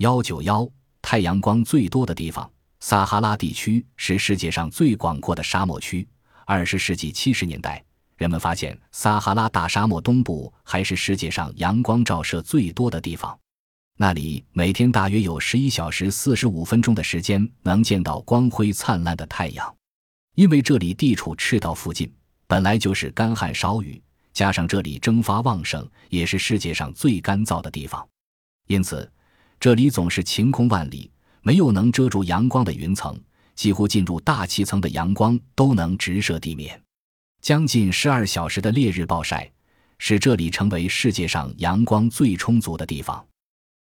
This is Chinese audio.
幺九幺，太阳光最多的地方，撒哈拉地区是世界上最广阔的沙漠区。二十世纪七十年代，人们发现撒哈拉大沙漠东部还是世界上阳光照射最多的地方，那里每天大约有十一小时四十五分钟的时间能见到光辉灿烂的太阳。因为这里地处赤道附近，本来就是干旱少雨，加上这里蒸发旺盛，也是世界上最干燥的地方，因此。这里总是晴空万里，没有能遮住阳光的云层，几乎进入大气层的阳光都能直射地面。将近十二小时的烈日暴晒，使这里成为世界上阳光最充足的地方。